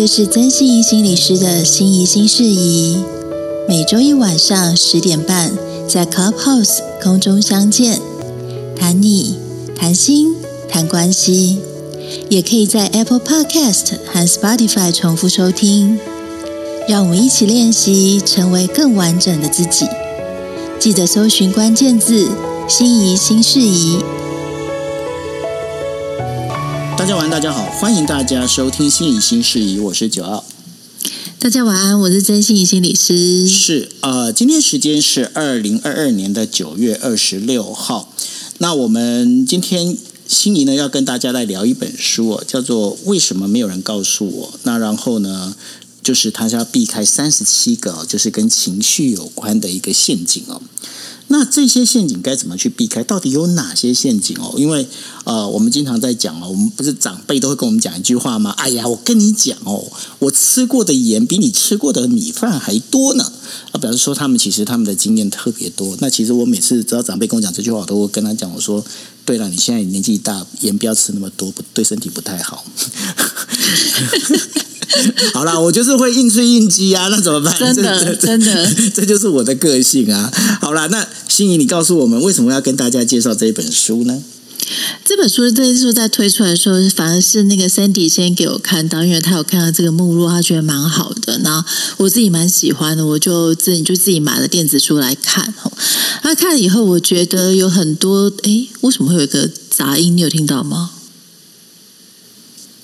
这是曾心怡心理师的心怡心事宜，每周一晚上十点半在 Clubhouse 空中相见，谈你谈心谈关系，也可以在 Apple Podcast 和 Spotify 重复收听。让我们一起练习，成为更完整的自己。记得搜寻关键字“心仪新事宜”。大家晚安，大家好，欢迎大家收听《心理新事宜》，我是九奥。大家晚安，我是真心怡心理师。是呃，今天时间是二零二二年的九月二十六号。那我们今天心仪呢要跟大家来聊一本书哦，叫做《为什么没有人告诉我》。那然后呢，就是他是要避开三十七个，就是跟情绪有关的一个陷阱哦。那这些陷阱该怎么去避开？到底有哪些陷阱哦？因为呃，我们经常在讲哦，我们不是长辈都会跟我们讲一句话吗？哎呀，我跟你讲哦，我吃过的盐比你吃过的米饭还多呢。啊，表示说他们其实他们的经验特别多。那其实我每次只要长辈跟我讲这句话，我都会跟他讲，我说：对了，你现在年纪大，盐不要吃那么多，不对身体不太好。好啦，我就是会应催应激啊，那怎么办？真的，真的，这就是我的个性啊。好啦，那心仪，你告诉我们为什么要跟大家介绍这一本书呢？这本书这时候在推出来的时候，反而是那个 Sandy 先给我看到，因为他有看到这个目录，他觉得蛮好的。那我自己蛮喜欢的，我就自己就自己买了电子书来看。那看了以后，我觉得有很多，哎，为什么会有一个杂音？你有听到吗？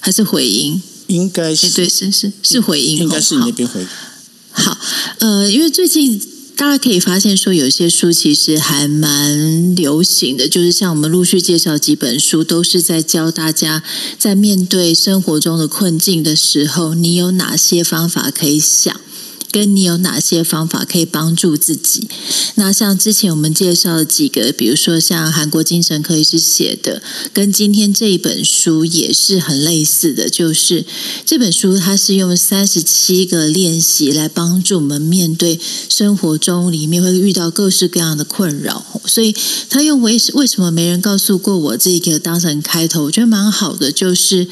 还是回音？应该是对，是是是回应，应该是你那边回。好，呃，因为最近大家可以发现说，有些书其实还蛮流行的，就是像我们陆续介绍几本书，都是在教大家在面对生活中的困境的时候，你有哪些方法可以想。跟你有哪些方法可以帮助自己？那像之前我们介绍的几个，比如说像韩国精神科医师写的，跟今天这一本书也是很类似的，就是这本书它是用三十七个练习来帮助我们面对生活中里面会遇到各式各样的困扰，所以他用为为什么没人告诉过我这个当成开头，我觉得蛮好的，就是。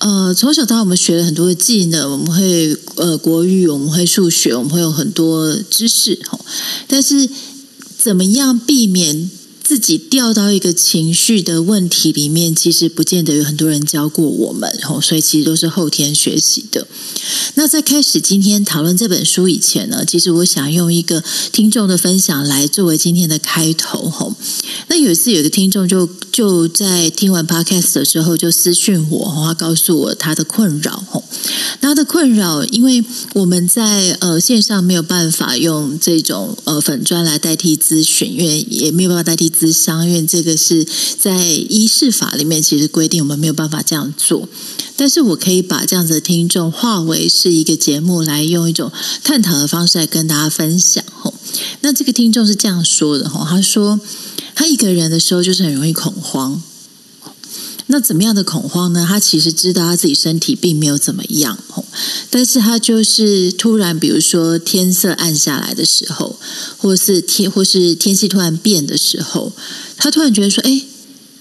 呃，从小到大，我们学了很多的技能，我们会呃国语，我们会数学，我们会有很多知识，但是，怎么样避免？自己掉到一个情绪的问题里面，其实不见得有很多人教过我们，吼，所以其实都是后天学习的。那在开始今天讨论这本书以前呢，其实我想用一个听众的分享来作为今天的开头，吼。那有一次，有个听众就就在听完 podcast 的时候，就私讯我，他告诉我他的困扰，吼。他的困扰，因为我们在呃线上没有办法用这种呃粉砖来代替咨询，因为也没有办法代替。咨商，院这个是在医事法里面，其实规定我们没有办法这样做。但是我可以把这样子的听众化为是一个节目，来用一种探讨的方式来跟大家分享。吼，那这个听众是这样说的：吼，他说他一个人的时候就是很容易恐慌。那怎么样的恐慌呢？他其实知道他自己身体并没有怎么样，但是他就是突然，比如说天色暗下来的时候，或是天或是天气突然变的时候，他突然觉得说：“哎，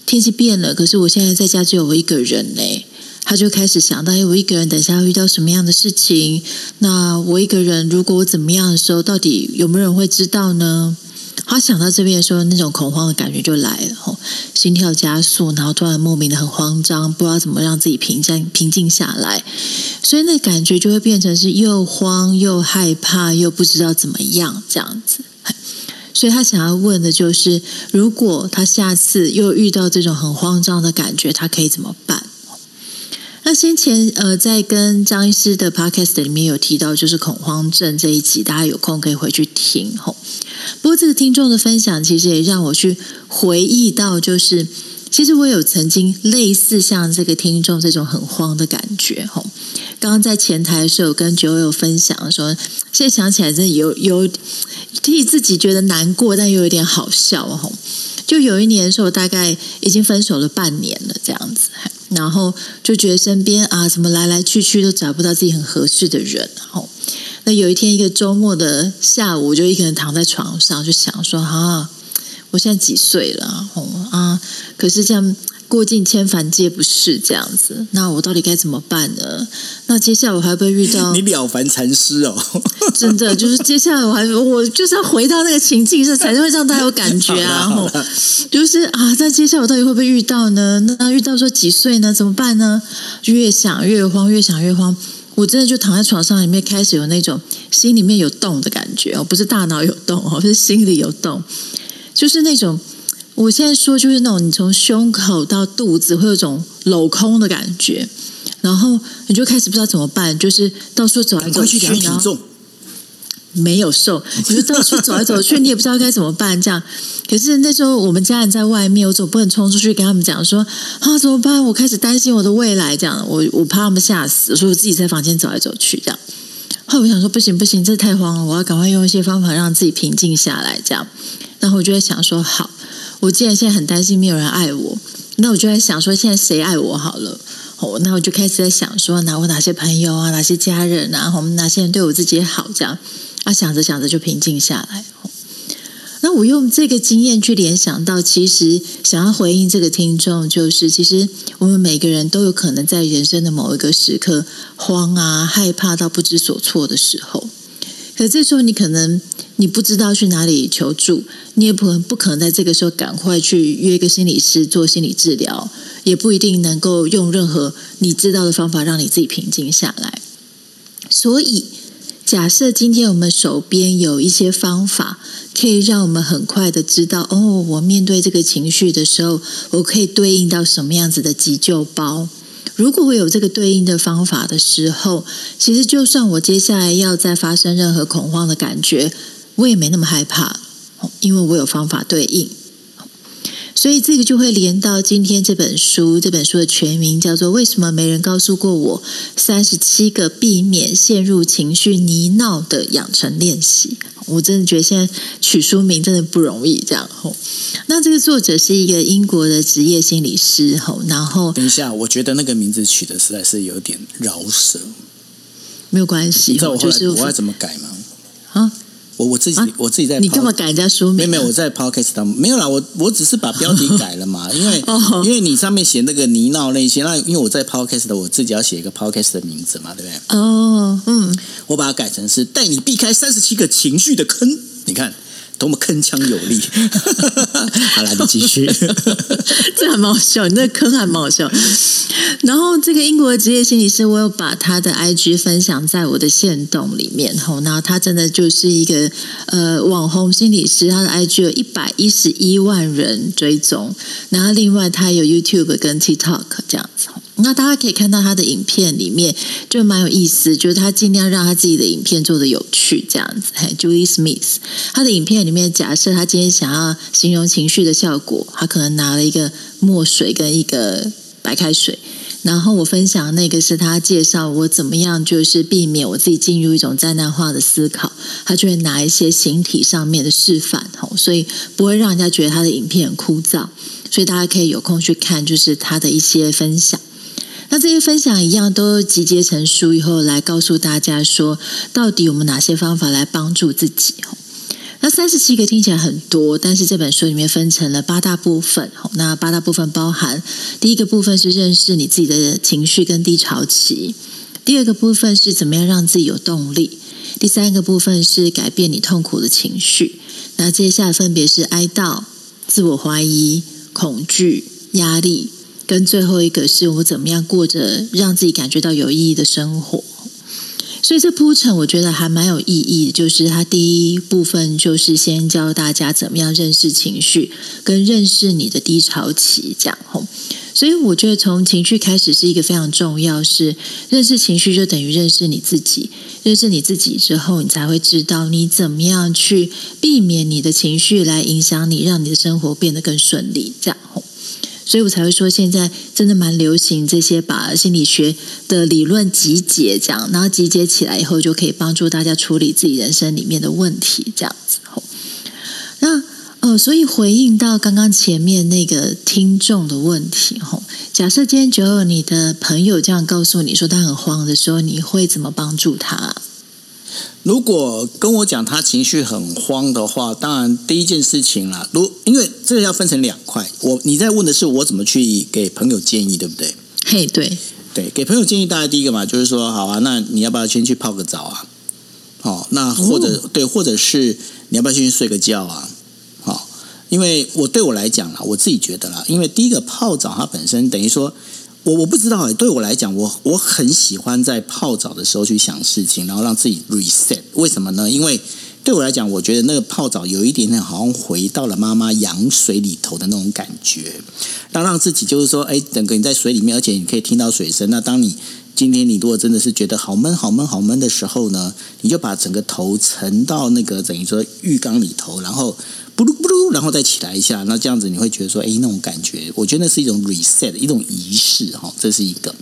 天气变了，可是我现在在家只有我一个人呢。”他就开始想到：“哎，我一个人等下要遇到什么样的事情？那我一个人如果我怎么样的时候，到底有没有人会知道呢？”他想到这边的时候，那种恐慌的感觉就来了，吼，心跳加速，然后突然莫名的很慌张，不知道怎么让自己平静平静下来，所以那感觉就会变成是又慌又害怕，又不知道怎么样这样子。所以他想要问的就是，如果他下次又遇到这种很慌张的感觉，他可以怎么办？那先前呃，在跟张医师的 podcast 里面有提到，就是恐慌症这一集，大家有空可以回去听吼。不过这个听众的分享，其实也让我去回忆到，就是其实我有曾经类似像这个听众这种很慌的感觉吼。刚刚在前台的时候跟酒友分享说，现在想起来真的有有替自己觉得难过，但又有点好笑吼。就有一年的时候，大概已经分手了半年了，这样子。然后就觉得身边啊，怎么来来去去都找不到自己很合适的人。后那有一天一个周末的下午，我就一个人躺在床上，就想说啊，我现在几岁了？哦啊，可是这样过尽千帆皆不是这样子，那我到底该怎么办呢？那接下来我还会遇到 你了凡禅师哦，真的就是接下来我还我就是要回到那个情境，是才会让大家有感觉啊。就是啊，那接下来我到底会不会遇到呢？那遇到说几岁呢？怎么办呢？越想越慌，越想越慌。我真的就躺在床上里面，开始有那种心里面有动的感觉哦，不是大脑有动哦，是心里有动，就是那种。我现在说就是那种，你从胸口到肚子会有种镂空的感觉，然后你就开始不知道怎么办，就是到处走来走去，然后没有瘦，你就到处走来走去，你也不知道该怎么办。这样，可是那时候我们家人在外面，我总不能冲出去跟他们讲说啊怎么办？我开始担心我的未来，这样我我怕他们吓死，所以我自己在房间走来走去，这样。后来我想说不行不行，这太慌了，我要赶快用一些方法让自己平静下来，这样。然后我就在想说好。我既然现在很担心没有人爱我，那我就在想说，现在谁爱我好了？哦，那我就开始在想说，哪我哪些朋友啊，哪些家人啊，我们哪些人对我自己好？这样啊，想着想着就平静下来。那我用这个经验去联想到，其实想要回应这个听众，就是其实我们每个人都有可能在人生的某一个时刻慌啊、害怕到不知所措的时候，可这时候你可能。你不知道去哪里求助，你也不不可能在这个时候赶快去约一个心理师做心理治疗，也不一定能够用任何你知道的方法让你自己平静下来。所以，假设今天我们手边有一些方法，可以让我们很快的知道，哦，我面对这个情绪的时候，我可以对应到什么样子的急救包。如果我有这个对应的方法的时候，其实就算我接下来要再发生任何恐慌的感觉。我也没那么害怕，因为我有方法对应，所以这个就会连到今天这本书。这本书的全名叫做《为什么没人告诉过我三十七个避免陷入情绪泥淖的养成练习》。我真的觉得现在取书名真的不容易。这样吼，那这个作者是一个英国的职业心理师。吼，然后等一下，我觉得那个名字取的实在是有点饶舌。没有关系，你知道我后来我要怎么改吗？啊？我我自己我自己在，你干嘛改人家书名？没有没有，我在 podcast 当没有啦，我我只是把标题改了嘛，因为因为你上面写那个泥淖那些，那因为我在 podcast 的，我自己要写一个 podcast 的名字嘛，对不对？哦，嗯，我把它改成是带你避开三十七个情绪的坑，你看。多么铿锵有力！好了，你继续。这还蛮好笑，你那坑还蛮好笑。然后，这个英国的职业心理师，我有把他的 IG 分享在我的线动里面。吼，那他真的就是一个呃网红心理师，他的 IG 有一百一十一万人追踪。然后，另外他有 YouTube 跟 TikTok 这样子。那大家可以看到他的影片里面就蛮有意思，就是他尽量让他自己的影片做的有趣，这样子。嘿 Julie Smith，他的影片里面假设他今天想要形容情绪的效果，他可能拿了一个墨水跟一个白开水，然后我分享那个是他介绍我怎么样就是避免我自己进入一种灾难化的思考，他就会拿一些形体上面的示范，吼，所以不会让人家觉得他的影片很枯燥，所以大家可以有空去看，就是他的一些分享。那这些分享一样都集结成书以后，来告诉大家说，到底我们哪些方法来帮助自己？那三十七个听起来很多，但是这本书里面分成了八大部分。那八大部分包含：第一个部分是认识你自己的情绪跟低潮期；第二个部分是怎么样让自己有动力；第三个部分是改变你痛苦的情绪。那接下来分别是哀悼、自我怀疑、恐惧、压力。跟最后一个是我怎么样过着让自己感觉到有意义的生活，所以这铺陈我觉得还蛮有意义。就是它第一部分就是先教大家怎么样认识情绪，跟认识你的低潮期，这样吼。所以我觉得从情绪开始是一个非常重要，是认识情绪就等于认识你自己。认识你自己之后，你才会知道你怎么样去避免你的情绪来影响你，让你的生活变得更顺利，这样吼。所以我才会说，现在真的蛮流行这些把心理学的理论集结，这样，然后集结起来以后，就可以帮助大家处理自己人生里面的问题，这样子吼。那呃，所以回应到刚刚前面那个听众的问题，吼，假设今天只有你的朋友这样告诉你说他很慌的时候，你会怎么帮助他？如果跟我讲他情绪很慌的话，当然第一件事情啦，如因为这个要分成两块，我你在问的是我怎么去给朋友建议，对不对？嘿，对对，给朋友建议，大概第一个嘛，就是说，好啊，那你要不要先去泡个澡啊？好，那或者、对，或者是你要不要先去睡个觉啊？好，因为我对我来讲啦，我自己觉得啦，因为第一个泡澡它本身等于说。我我不知道哎，对我来讲，我我很喜欢在泡澡的时候去想事情，然后让自己 reset。为什么呢？因为对我来讲，我觉得那个泡澡有一点点好像回到了妈妈羊水里头的那种感觉，让让自己就是说，哎，整个你在水里面，而且你可以听到水声。那当你今天你如果真的是觉得好闷、好闷、好闷的时候呢，你就把整个头沉到那个等于说浴缸里头，然后。不噜不噜，然后再起来一下，那这样子你会觉得说，哎，那种感觉，我觉得那是一种 reset，一种仪式哈，这是一个。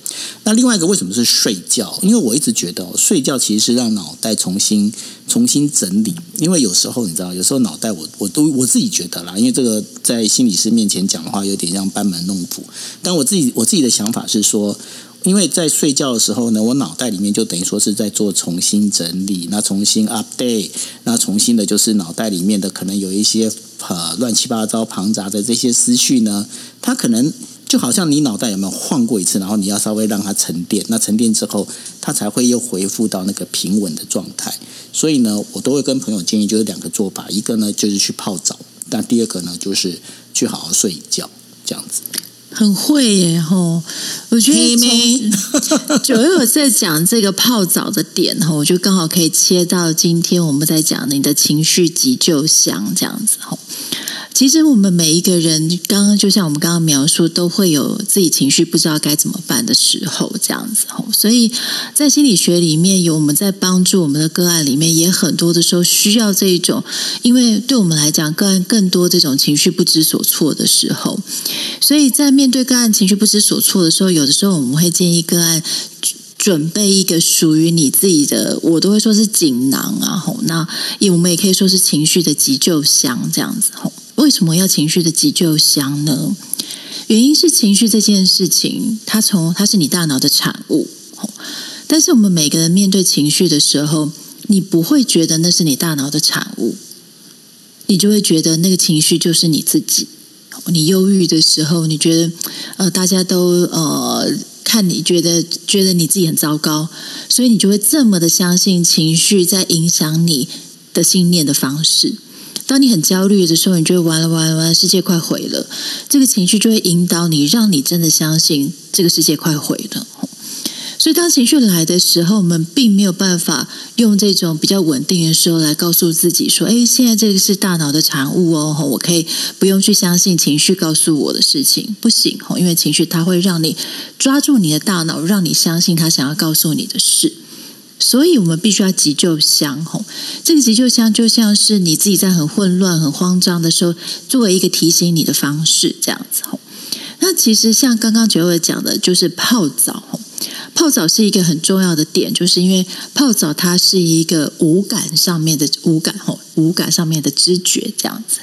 那另外一个为什么是睡觉？因为我一直觉得睡觉其实是让脑袋重新重新整理。因为有时候你知道，有时候脑袋我我都我自己觉得啦，因为这个在心理师面前讲的话有点像班门弄斧。但我自己我自己的想法是说。因为在睡觉的时候呢，我脑袋里面就等于说是在做重新整理，那重新 update，那重新的就是脑袋里面的可能有一些呃乱七八糟庞杂的这些思绪呢，它可能就好像你脑袋有没有晃过一次，然后你要稍微让它沉淀，那沉淀之后，它才会又恢复到那个平稳的状态。所以呢，我都会跟朋友建议，就是两个做法，一个呢就是去泡澡，但第二个呢就是去好好睡一觉，这样子。很会耶吼！我觉得从 九月在讲这个泡澡的点哈，我就刚好可以切到今天我们在讲你的情绪急救箱这样子吼。其实我们每一个人，刚刚就像我们刚刚描述，都会有自己情绪不知道该怎么办的时候，这样子吼。所以在心理学里面，有我们在帮助我们的个案里面，也很多的时候需要这一种，因为对我们来讲，个案更多这种情绪不知所措的时候，所以在面对个案情绪不知所措的时候，有的时候我们会建议个案。准备一个属于你自己的，我都会说是锦囊啊。吼，那也我们也可以说是情绪的急救箱这样子。吼，为什么要情绪的急救箱呢？原因是情绪这件事情，它从它是你大脑的产物。但是我们每个人面对情绪的时候，你不会觉得那是你大脑的产物，你就会觉得那个情绪就是你自己。你忧郁的时候，你觉得呃，大家都呃。看你觉得觉得你自己很糟糕，所以你就会这么的相信情绪在影响你的信念的方式。当你很焦虑的时候，你觉得完了完了完了，世界快毁了，这个情绪就会引导你，让你真的相信这个世界快毁了。所以，当情绪来的时候，我们并没有办法用这种比较稳定的时候来告诉自己说：“哎，现在这个是大脑的产物哦，我可以不用去相信情绪告诉我的事情，不行哦，因为情绪它会让你抓住你的大脑，让你相信他想要告诉你的事。所以我们必须要急救箱吼，这个急救箱就像是你自己在很混乱、很慌张的时候，作为一个提醒你的方式，这样子吼。那其实像刚刚九伟讲的，就是泡澡吼。泡澡是一个很重要的点，就是因为泡澡它是一个五感上面的五感吼，五感上面的知觉这样子。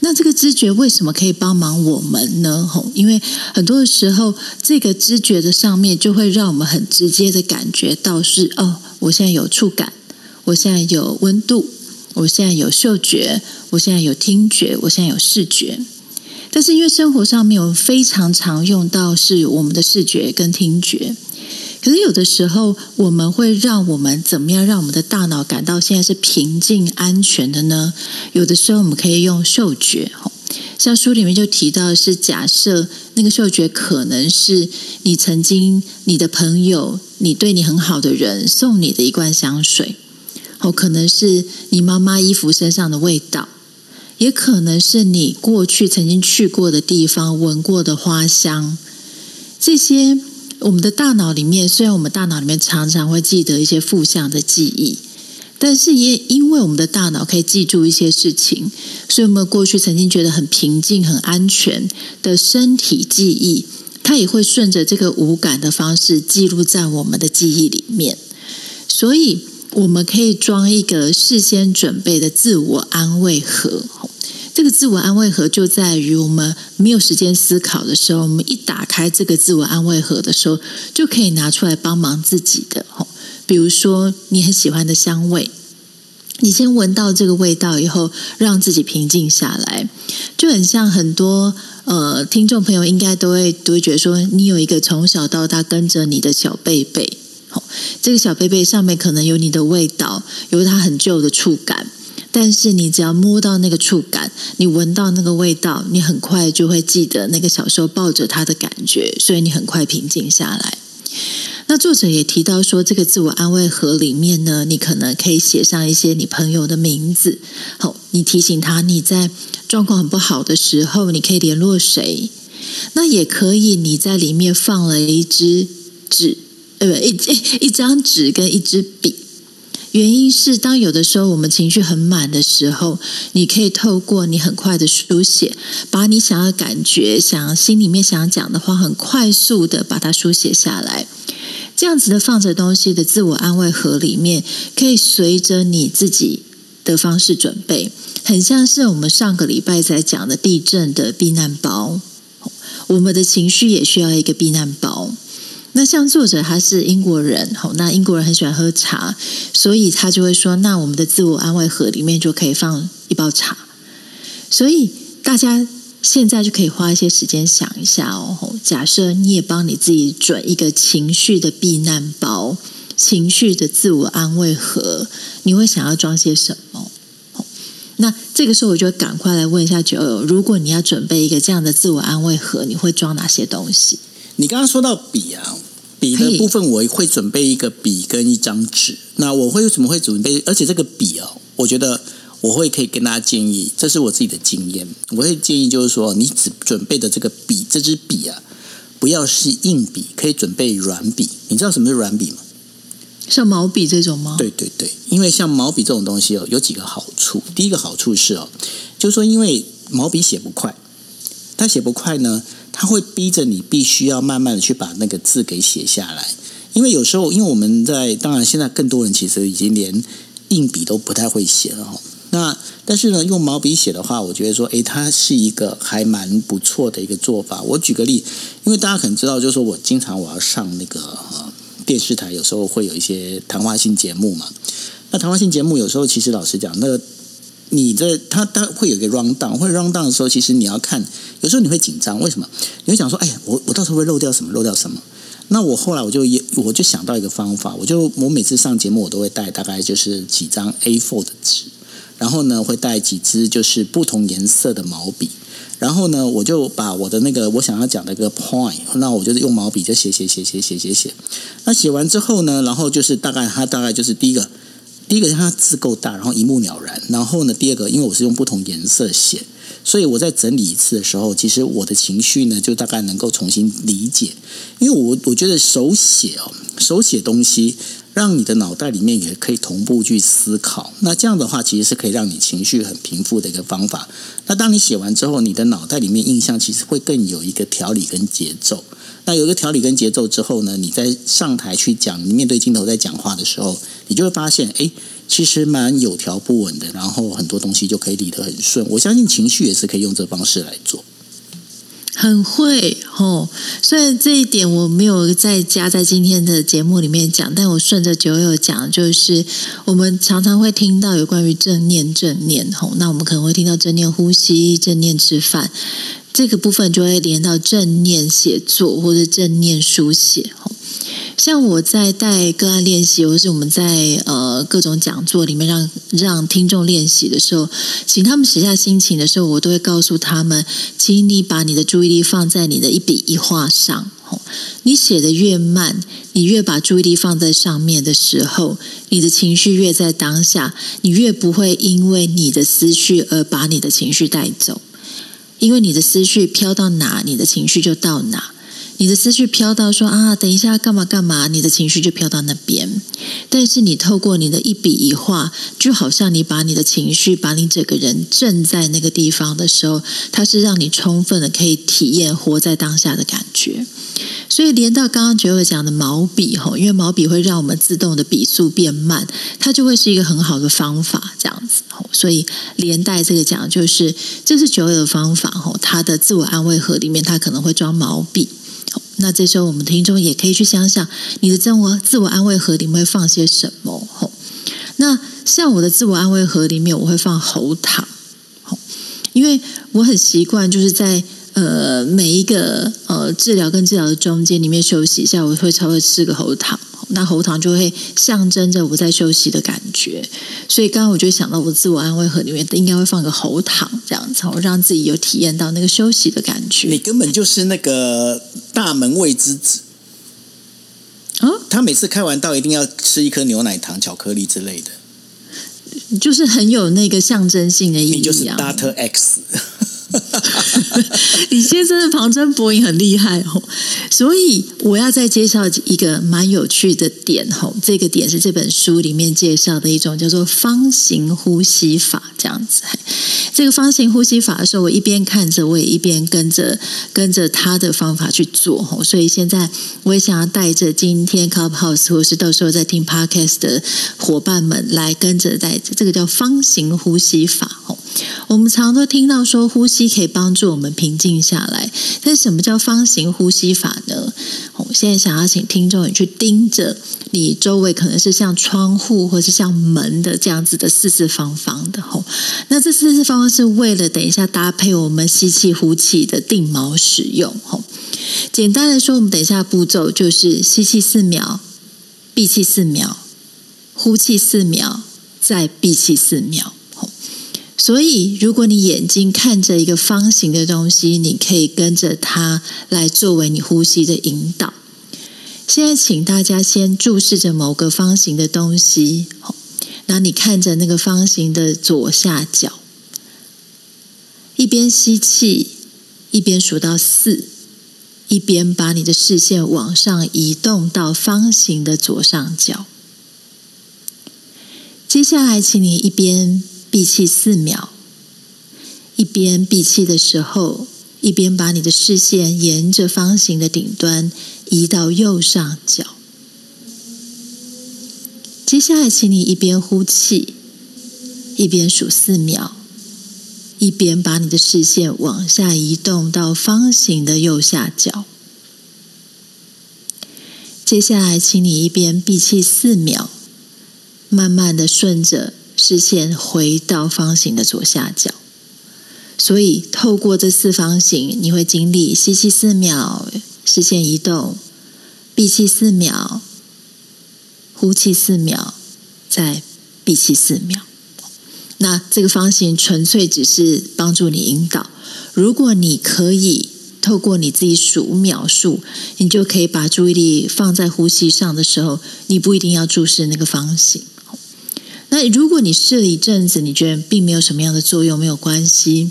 那这个知觉为什么可以帮忙我们呢？吼，因为很多的时候，这个知觉的上面就会让我们很直接的感觉到是哦，我现在有触感，我现在有温度，我现在有嗅觉，我现在有听觉，我现在有视觉。但是因为生活上面我们非常常用到是我们的视觉跟听觉。可是有的时候，我们会让我们怎么样让我们的大脑感到现在是平静、安全的呢？有的时候，我们可以用嗅觉。像书里面就提到是，假设那个嗅觉可能是你曾经你的朋友、你对你很好的人送你的一罐香水，哦，可能是你妈妈衣服身上的味道，也可能是你过去曾经去过的地方闻过的花香，这些。我们的大脑里面，虽然我们大脑里面常常会记得一些负向的记忆，但是也因为我们的大脑可以记住一些事情，所以我们过去曾经觉得很平静、很安全的身体记忆，它也会顺着这个无感的方式记录在我们的记忆里面。所以，我们可以装一个事先准备的自我安慰盒。这个自我安慰盒就在于我们没有时间思考的时候，我们一打开这个自我安慰盒的时候，就可以拿出来帮忙自己的。吼，比如说你很喜欢的香味。你先闻到这个味道以后，让自己平静下来，就很像很多呃听众朋友应该都会都会觉得说，你有一个从小到大跟着你的小贝贝，好，这个小贝贝上面可能有你的味道，有它很旧的触感，但是你只要摸到那个触感，你闻到那个味道，你很快就会记得那个小时候抱着它的感觉，所以你很快平静下来。那作者也提到说，这个自我安慰盒里面呢，你可能可以写上一些你朋友的名字。好，你提醒他你在状况很不好的时候，你可以联络谁？那也可以，你在里面放了一支纸，呃，一一张纸跟一支笔。原因是，当有的时候我们情绪很满的时候，你可以透过你很快的书写，把你想要感觉、想要心里面想讲的话，很快速的把它书写下来。这样子的放着东西的自我安慰盒里面，可以随着你自己的方式准备，很像是我们上个礼拜在讲的地震的避难包。我们的情绪也需要一个避难包。那像作者他是英国人，吼，那英国人很喜欢喝茶，所以他就会说，那我们的自我安慰盒里面就可以放一包茶。所以大家。现在就可以花一些时间想一下哦。假设你也帮你自己准一个情绪的避难包、情绪的自我安慰盒，你会想要装些什么？那这个时候我就赶快来问一下九友：如果你要准备一个这样的自我安慰盒，你会装哪些东西？你刚刚说到笔啊，笔的部分我会准备一个笔跟一张纸。那我会为什么会准备？而且这个笔哦，我觉得。我会可以跟大家建议，这是我自己的经验。我会建议就是说，你只准备的这个笔，这支笔啊，不要是硬笔，可以准备软笔。你知道什么是软笔吗？像毛笔这种吗？对对对，因为像毛笔这种东西哦，有几个好处。第一个好处是哦，就是说，因为毛笔写不快，它写不快呢，它会逼着你必须要慢慢的去把那个字给写下来。因为有时候，因为我们在，当然现在更多人其实已经连硬笔都不太会写了哈。那但是呢，用毛笔写的话，我觉得说，诶，它是一个还蛮不错的一个做法。我举个例，因为大家可能知道，就是说我经常我要上那个呃电视台，有时候会有一些谈话性节目嘛。那谈话性节目有时候其实老实讲，那你的他他会有一个 round down，会 round down 的时候，其实你要看，有时候你会紧张，为什么？你会想说，哎呀，我我到时候会漏掉什么？漏掉什么？那我后来我就也我就想到一个方法，我就我每次上节目，我都会带大概就是几张 A4 的纸。然后呢，会带几支就是不同颜色的毛笔。然后呢，我就把我的那个我想要讲的一个 point，那我就是用毛笔就写写写写写写写。那写完之后呢，然后就是大概它大概就是第一个，第一个它字够大，然后一目了然。然后呢，第二个，因为我是用不同颜色写，所以我在整理一次的时候，其实我的情绪呢就大概能够重新理解。因为我我觉得手写哦，手写东西。让你的脑袋里面也可以同步去思考，那这样的话其实是可以让你情绪很平复的一个方法。那当你写完之后，你的脑袋里面印象其实会更有一个条理跟节奏。那有一个条理跟节奏之后呢，你在上台去讲，你面对镜头在讲话的时候，你就会发现，哎，其实蛮有条不紊的，然后很多东西就可以理得很顺。我相信情绪也是可以用这方式来做。很会哦，虽然这一点我没有在加在今天的节目里面讲，但我顺着酒友讲，就是我们常常会听到有关于正念、正念吼，那我们可能会听到正念呼吸、正念吃饭，这个部分就会连到正念写作或者正念书写吼。像我在带个案练习，或是我们在呃各种讲座里面让让听众练习的时候，请他们写下心情的时候，我都会告诉他们，请你把你的注意力放在你的一笔一画上。你写的越慢，你越把注意力放在上面的时候，你的情绪越在当下，你越不会因为你的思绪而把你的情绪带走，因为你的思绪飘到哪，你的情绪就到哪。你的思绪飘到说啊，等一下干嘛干嘛，你的情绪就飘到那边。但是你透过你的一笔一画，就好像你把你的情绪，把你整个人正在那个地方的时候，它是让你充分的可以体验活在当下的感觉。所以连到刚刚九友讲的毛笔吼，因为毛笔会让我们自动的笔速变慢，它就会是一个很好的方法，这样子吼。所以连带这个讲，就是这是九尾的方法吼，他的自我安慰盒里面，他可能会装毛笔。那这时候我们听众也可以去想想，你的自我自我安慰盒里面会放些什么？吼，那像我的自我安慰盒里面，我会放喉糖，吼，因为我很习惯就是在。呃，每一个呃治疗跟治疗的中间，里面休息一下，我会稍微吃个喉糖，那喉糖就会象征着我在休息的感觉。所以刚刚我就想到，我自我安慰盒里面应该会放个喉糖，这样子，我让自己有体验到那个休息的感觉。你根本就是那个大门卫之子啊！他每次开完刀一定要吃一颗牛奶糖、巧克力之类的，就是很有那个象征性的意义。你就是 Doctor X。李先生的旁征博引很厉害哦，所以我要再介绍一个蛮有趣的点哦。这个点是这本书里面介绍的一种叫做方形呼吸法，这样子。这个方形呼吸法的时候，我一边看着，我也一边跟着跟着他的方法去做哦。所以现在我也想要带着今天 Clubhouse 或是到时候在听 Podcast 的伙伴们来跟着带着这个叫方形呼吸法哦。我们常都听到说呼吸可以帮助我们平静下来，但什么叫方形呼吸法呢？我现在想要请听众你去盯着你周围，可能是像窗户或是像门的这样子的四四方方的吼。那这四四方方是为了等一下搭配我们吸气呼气的定锚使用吼。简单的说，我们等一下步骤就是吸气四秒，闭气四秒，呼气四秒，再闭气四秒。所以，如果你眼睛看着一个方形的东西，你可以跟着它来作为你呼吸的引导。现在，请大家先注视着某个方形的东西，那你看着那个方形的左下角，一边吸气，一边数到四，一边把你的视线往上移动到方形的左上角。接下来，请你一边。闭气四秒，一边闭气的时候，一边把你的视线沿着方形的顶端移到右上角。接下来，请你一边呼气，一边数四秒，一边把你的视线往下移动到方形的右下角。接下来，请你一边闭气四秒，慢慢的顺着。视线回到方形的左下角，所以透过这四方形，你会经历吸气四秒，视线移动；闭气四秒，呼气四秒，再闭气四秒。那这个方形纯粹只是帮助你引导。如果你可以透过你自己数秒数，你就可以把注意力放在呼吸上的时候，你不一定要注视那个方形。那如果你试了一阵子，你觉得并没有什么样的作用，没有关系，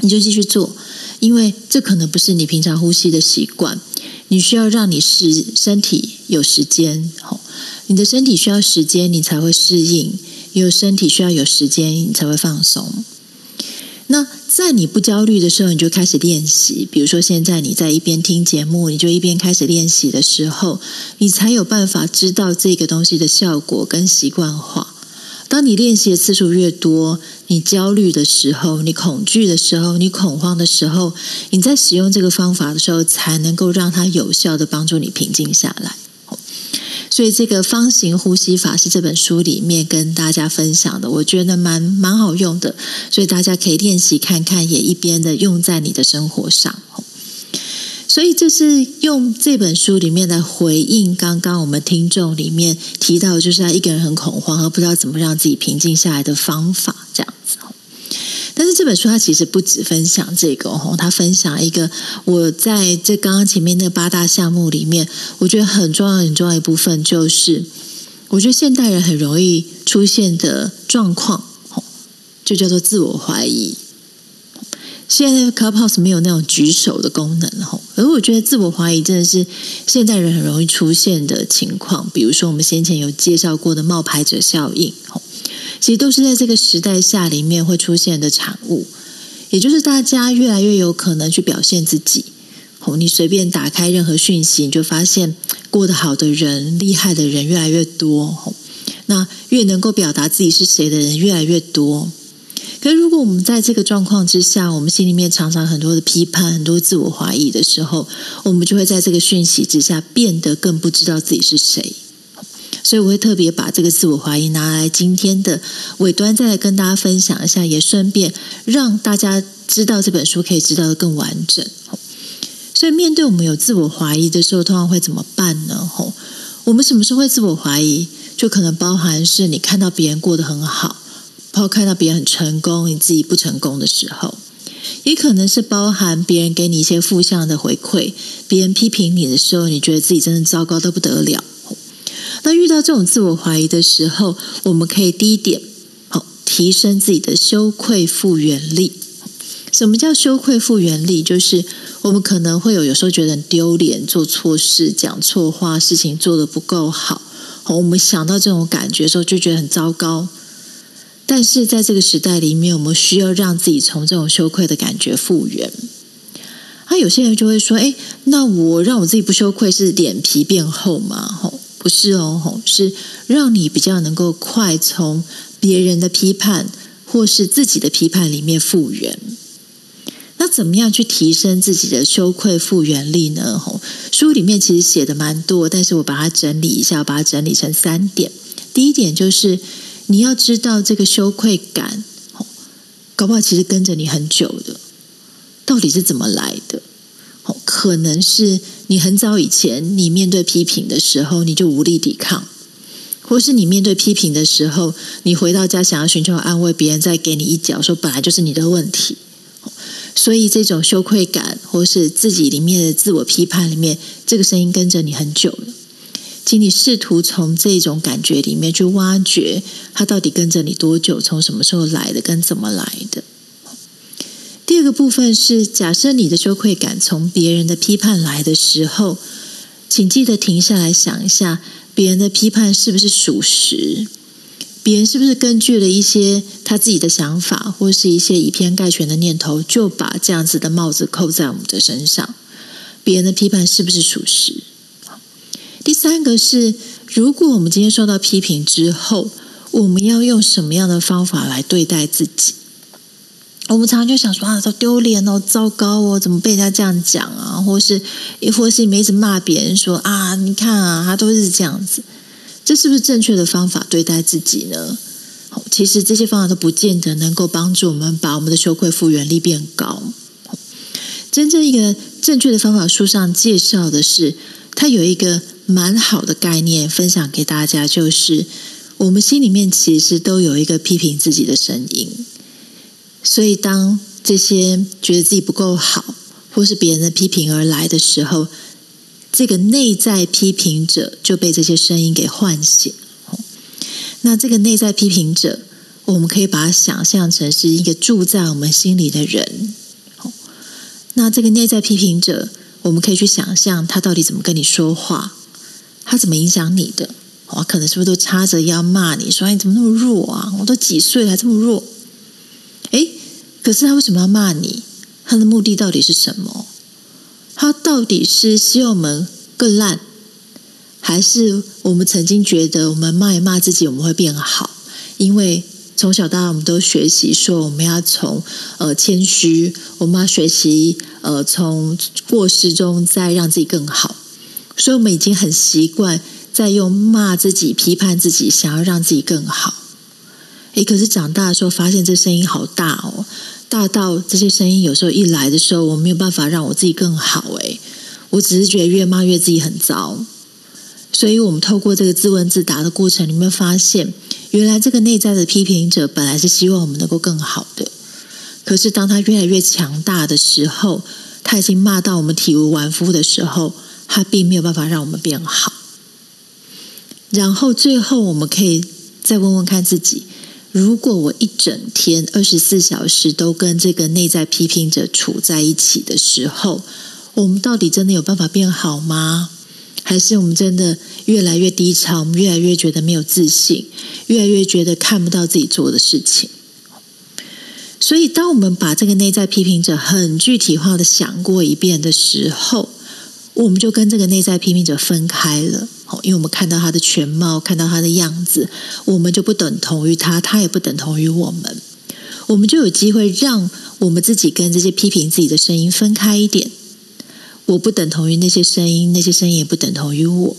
你就继续做，因为这可能不是你平常呼吸的习惯。你需要让你是身体有时间，吼，你的身体需要时间，你才会适应；有身体需要有时间，你才会放松。那在你不焦虑的时候，你就开始练习。比如说，现在你在一边听节目，你就一边开始练习的时候，你才有办法知道这个东西的效果跟习惯化。当你练习的次数越多，你焦虑的时候，你恐惧的时候，你恐慌的时候，你在使用这个方法的时候，才能够让它有效的帮助你平静下来。所以，这个方形呼吸法是这本书里面跟大家分享的，我觉得蛮蛮好用的，所以大家可以练习看看，也一边的用在你的生活上。所以这是用这本书里面来回应，刚刚我们听众里面提到，就是他一个人很恐慌，而不知道怎么让自己平静下来的方法，这样子。但是这本书它其实不止分享这个哦，他分享一个我在这刚刚前面那八大项目里面，我觉得很重要很重要一部分，就是我觉得现代人很容易出现的状况，就叫做自我怀疑。现在 Clubhouse 没有那种举手的功能吼，而我觉得自我怀疑真的是现代人很容易出现的情况。比如说我们先前有介绍过的冒牌者效应吼，其实都是在这个时代下里面会出现的产物。也就是大家越来越有可能去表现自己吼，你随便打开任何讯息，你就发现过得好的人、厉害的人越来越多吼，那越能够表达自己是谁的人越来越多。可是如果我们在这个状况之下，我们心里面常常很多的批判、很多自我怀疑的时候，我们就会在这个讯息之下变得更不知道自己是谁。所以我会特别把这个自我怀疑拿来今天的尾端再来跟大家分享一下，也顺便让大家知道这本书可以知道的更完整。所以面对我们有自我怀疑的时候，通常会怎么办呢？吼，我们什么时候会自我怀疑？就可能包含是你看到别人过得很好，包括看到别人很成功，你自己不成功的时候，也可能是包含别人给你一些负向的回馈，别人批评你的时候，你觉得自己真的糟糕的不得了。那遇到这种自我怀疑的时候，我们可以第一点，好提升自己的羞愧复原力。什么叫羞愧复原力？就是我们可能会有有时候觉得很丢脸，做错事、讲错话、事情做的不够好。我们想到这种感觉的时候，就觉得很糟糕。但是在这个时代里面，我们需要让自己从这种羞愧的感觉复原。那有些人就会说：“哎，那我让我自己不羞愧，是脸皮变厚吗？”吼。不是哦，吼是让你比较能够快从别人的批判或是自己的批判里面复原。那怎么样去提升自己的羞愧复原力呢？吼，书里面其实写的蛮多，但是我把它整理一下，把它整理成三点。第一点就是你要知道这个羞愧感，搞不好其实跟着你很久的，到底是怎么来的？哦可能是你很早以前，你面对批评的时候，你就无力抵抗，或是你面对批评的时候，你回到家想要寻求安慰，别人再给你一脚，说本来就是你的问题。所以这种羞愧感，或是自己里面的自我批判里面，这个声音跟着你很久了，请你试图从这种感觉里面去挖掘，它到底跟着你多久，从什么时候来的，跟怎么来的。第二个部分是，假设你的羞愧感从别人的批判来的时候，请记得停下来想一下，别人的批判是不是属实？别人是不是根据了一些他自己的想法，或是一些以偏概全的念头，就把这样子的帽子扣在我们的身上？别人的批判是不是属实？第三个是，如果我们今天受到批评之后，我们要用什么样的方法来对待自己？我们常常就想说啊，都丢脸哦，糟糕哦，怎么被人家这样讲啊？或是，亦或是你一直骂别人说啊，你看啊，他都是这样子，这是不是正确的方法对待自己呢？其实这些方法都不见得能够帮助我们把我们的羞愧复原力变高。真正一个正确的方法，书上介绍的是，它有一个蛮好的概念分享给大家，就是我们心里面其实都有一个批评自己的声音。所以，当这些觉得自己不够好，或是别人的批评而来的时候，这个内在批评者就被这些声音给唤醒。那这个内在批评者，我们可以把它想象成是一个住在我们心里的人。那这个内在批评者，我们可以去想象他到底怎么跟你说话，他怎么影响你的？我，可能是不是都叉着腰骂你说：“你怎么那么弱啊？我都几岁了还这么弱？”哎。可是他为什么要骂你？他的目的到底是什么？他到底是希望我们更烂，还是我们曾经觉得我们骂一骂自己，我们会变好？因为从小到大，我们都学习说我们要从呃谦虚，我们要学习呃从过失中再让自己更好，所以我们已经很习惯在用骂自己、批判自己，想要让自己更好。诶，可是长大的时候发现这声音好大哦。大到这些声音有时候一来的时候，我没有办法让我自己更好。诶，我只是觉得越骂越自己很糟。所以，我们透过这个自问自答的过程，你会发现，原来这个内在的批评者本来是希望我们能够更好的。可是，当他越来越强大的时候，他已经骂到我们体无完肤的时候，他并没有办法让我们变好。然后，最后我们可以再问问看自己。如果我一整天二十四小时都跟这个内在批评者处在一起的时候，我们到底真的有办法变好吗？还是我们真的越来越低潮？我们越来越觉得没有自信，越来越觉得看不到自己做的事情。所以，当我们把这个内在批评者很具体化的想过一遍的时候，我们就跟这个内在批评者分开了。因为我们看到他的全貌，看到他的样子，我们就不等同于他，他也不等同于我们。我们就有机会让我们自己跟这些批评自己的声音分开一点。我不等同于那些声音，那些声音也不等同于我。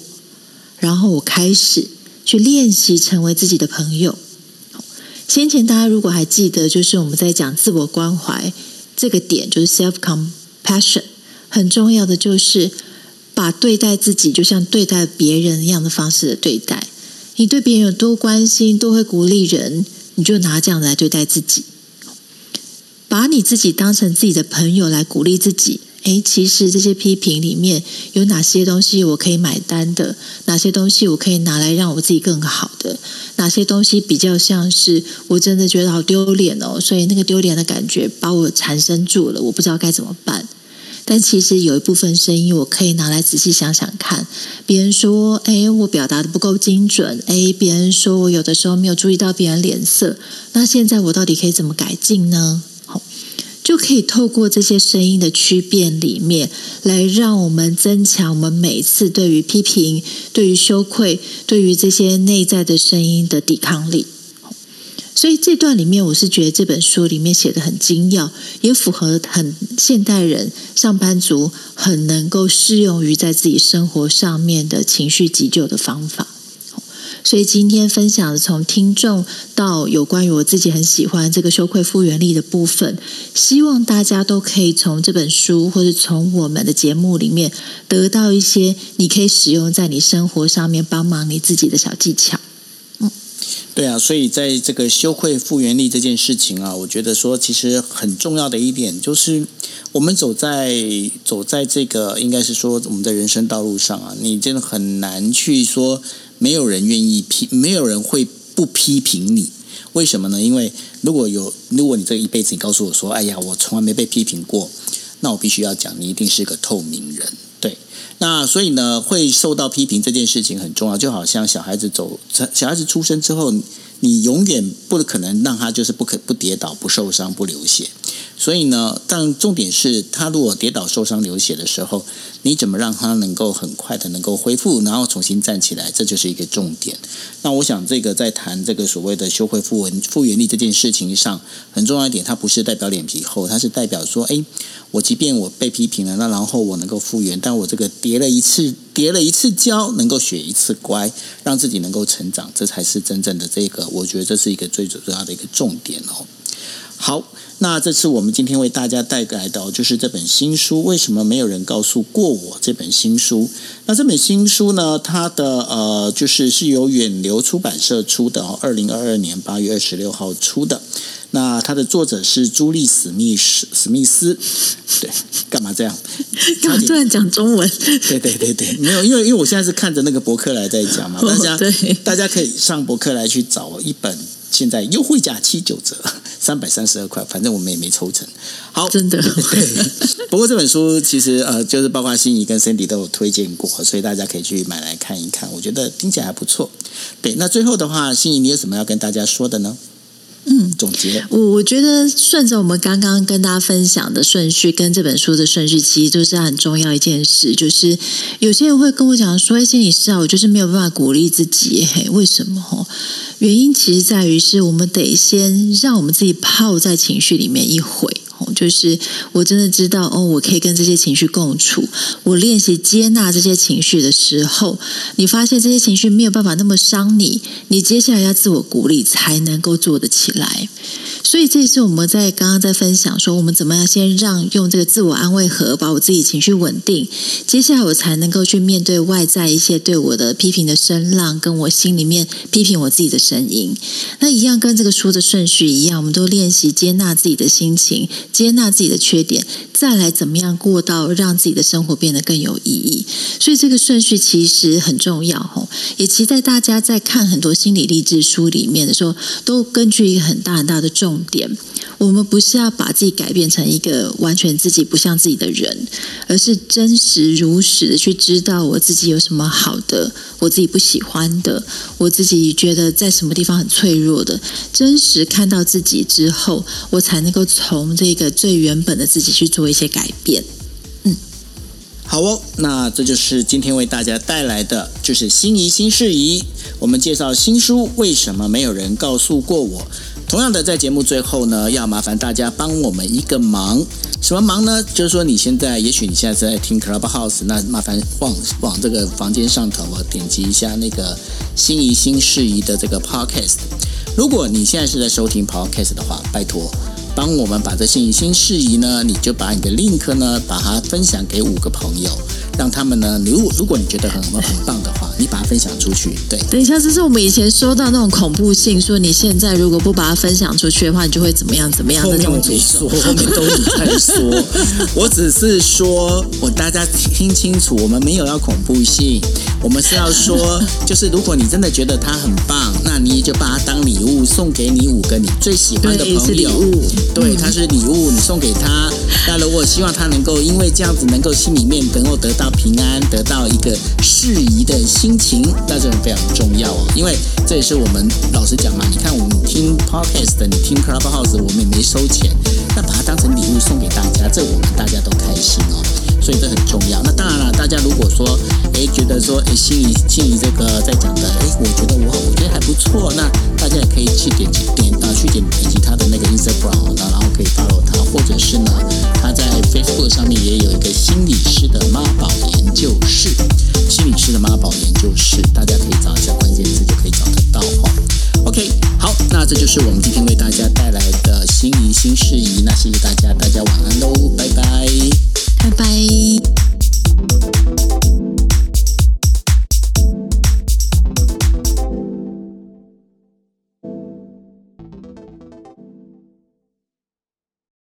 然后我开始去练习成为自己的朋友。先前大家如果还记得，就是我们在讲自我关怀这个点，就是 self compassion，很重要的就是把对待自己就像对待别人一样的方式的对待。你对别人有多关心，多会鼓励人，你就拿这样来对待自己，把你自己当成自己的朋友来鼓励自己。诶，其实这些批评里面有哪些东西我可以买单的？哪些东西我可以拿来让我自己更好的？哪些东西比较像是我真的觉得好丢脸哦？所以那个丢脸的感觉把我缠身住了，我不知道该怎么办。但其实有一部分声音我可以拿来仔细想想看。别人说：“诶，我表达的不够精准。”诶，别人说我有的时候没有注意到别人脸色。那现在我到底可以怎么改进呢？好就可以透过这些声音的区变里面，来让我们增强我们每次对于批评、对于羞愧、对于这些内在的声音的抵抗力。所以这段里面，我是觉得这本书里面写的很精要，也符合很现代人上班族很能够适用于在自己生活上面的情绪急救的方法。所以今天分享的从听众到有关于我自己很喜欢这个羞愧复原力的部分，希望大家都可以从这本书或者从我们的节目里面得到一些你可以使用在你生活上面帮忙你自己的小技巧。对啊，所以在这个羞愧复原力这件事情啊，我觉得说其实很重要的一点就是，我们走在走在这个应该是说我们的人生道路上啊，你真的很难去说。没有人愿意批，没有人会不批评你。为什么呢？因为如果有，如果你这一辈子你告诉我说：“哎呀，我从来没被批评过。”那我必须要讲，你一定是个透明人。那所以呢，会受到批评这件事情很重要。就好像小孩子走，小孩子出生之后，你永远不可能让他就是不可不跌倒、不受伤、不流血。所以呢，但重点是他如果跌倒、受伤、流血的时候，你怎么让他能够很快的能够恢复，然后重新站起来，这就是一个重点。那我想，这个在谈这个所谓的修恢复原复原力这件事情上，很重要一点，它不是代表脸皮厚，它是代表说，哎，我即便我被批评了，那然后我能够复原，但我这个跌了一次，跌了一次跤，能够学一次乖，让自己能够成长，这才是真正的这个，我觉得这是一个最主要的一个重点哦。好。那这次我们今天为大家带来的，就是这本新书。为什么没有人告诉过我这本新书？那这本新书呢？它的呃，就是是由远流出版社出的哦，二零二二年八月二十六号出的。那它的作者是朱莉史密斯史密斯。对，干嘛这样？干 嘛突然讲中文？对对对对，没有，因为因为我现在是看着那个博客来在讲嘛，大家大家可以上博客来去找一本。现在优惠价七九折，三百三十二块，反正我们也没抽成。好，真的。对，不过这本书其实呃，就是包括心仪跟 Cindy 都有推荐过，所以大家可以去买来看一看。我觉得听起来还不错。对，那最后的话，心仪你有什么要跟大家说的呢？嗯，总结。我我觉得顺着我们刚刚跟大家分享的顺序，跟这本书的顺序，其实都是很重要一件事。就是有些人会跟我讲说：“哎，心理师啊，我就是没有办法鼓励自己。”嘿，为什么？哈，原因其实在于是我们得先让我们自己泡在情绪里面一回。就是我真的知道哦，我可以跟这些情绪共处。我练习接纳这些情绪的时候，你发现这些情绪没有办法那么伤你，你接下来要自我鼓励才能够做得起来。所以这也是我们在刚刚在分享说，我们怎么样先让用这个自我安慰盒把我自己情绪稳定，接下来我才能够去面对外在一些对我的批评的声浪，跟我心里面批评我自己的声音。那一样跟这个书的顺序一样，我们都练习接纳自己的心情，接接纳自己的缺点，再来怎么样过到让自己的生活变得更有意义。所以这个顺序其实很重要吼，也期待大家在看很多心理励志书里面的时候，都根据一个很大很大的重。点，我们不是要把自己改变成一个完全自己不像自己的人，而是真实如实的去知道我自己有什么好的，我自己不喜欢的，我自己觉得在什么地方很脆弱的，真实看到自己之后，我才能够从这个最原本的自己去做一些改变。嗯，好哦，那这就是今天为大家带来的，就是心仪新事宜。我们介绍新书，为什么没有人告诉过我？同样的，在节目最后呢，要麻烦大家帮我们一个忙，什么忙呢？就是说你现在，也许你现在在听 Clubhouse，那麻烦往往这个房间上头啊，点击一下那个心仪新事宜的这个 Podcast。如果你现在是在收听 Podcast 的话，拜托帮我们把这些新事宜呢，你就把你的 link 呢，把它分享给五个朋友。让他们呢，如果如果你觉得很很棒的话，你把它分享出去。对，等一下，这是我们以前说到那种恐怖性，说你现在如果不把它分享出去的话，你就会怎么样怎么样的那种诅咒。后面都你在说，我只是说我大家听清楚，我们没有要恐怖性，我们是要说，就是如果你真的觉得它很棒，那你就把它当礼物送给你五个你最喜欢的朋友。对，它是礼物，你送给他。那如果希望他能够因为这样子能够心里面能够得到。平安得到一个适宜的心情，那这非常重要哦。因为这也是我们老实讲嘛，你看我们听 podcast，你听 Clubhouse，我们也没收钱，那把它当成礼物送给大家，这我们大家都开心哦。所以这很重要。那当然了，大家如果说哎觉得说哎心仪心仪这个在讲的哎，我觉得我我觉得还不错，那大家也可以去点击点啊去点点击他的那个 Instagram，然后可以 follow 他，或者是呢他在 Facebook 上面也有一个心理师的妈宝研究室，心理师的妈宝研究室，大家可以找一下关键字就可以找得到哈。OK，好，那这就是我们今天为大家带来的心仪新事宜，那谢谢大家大家晚安喽，拜拜。拜。拜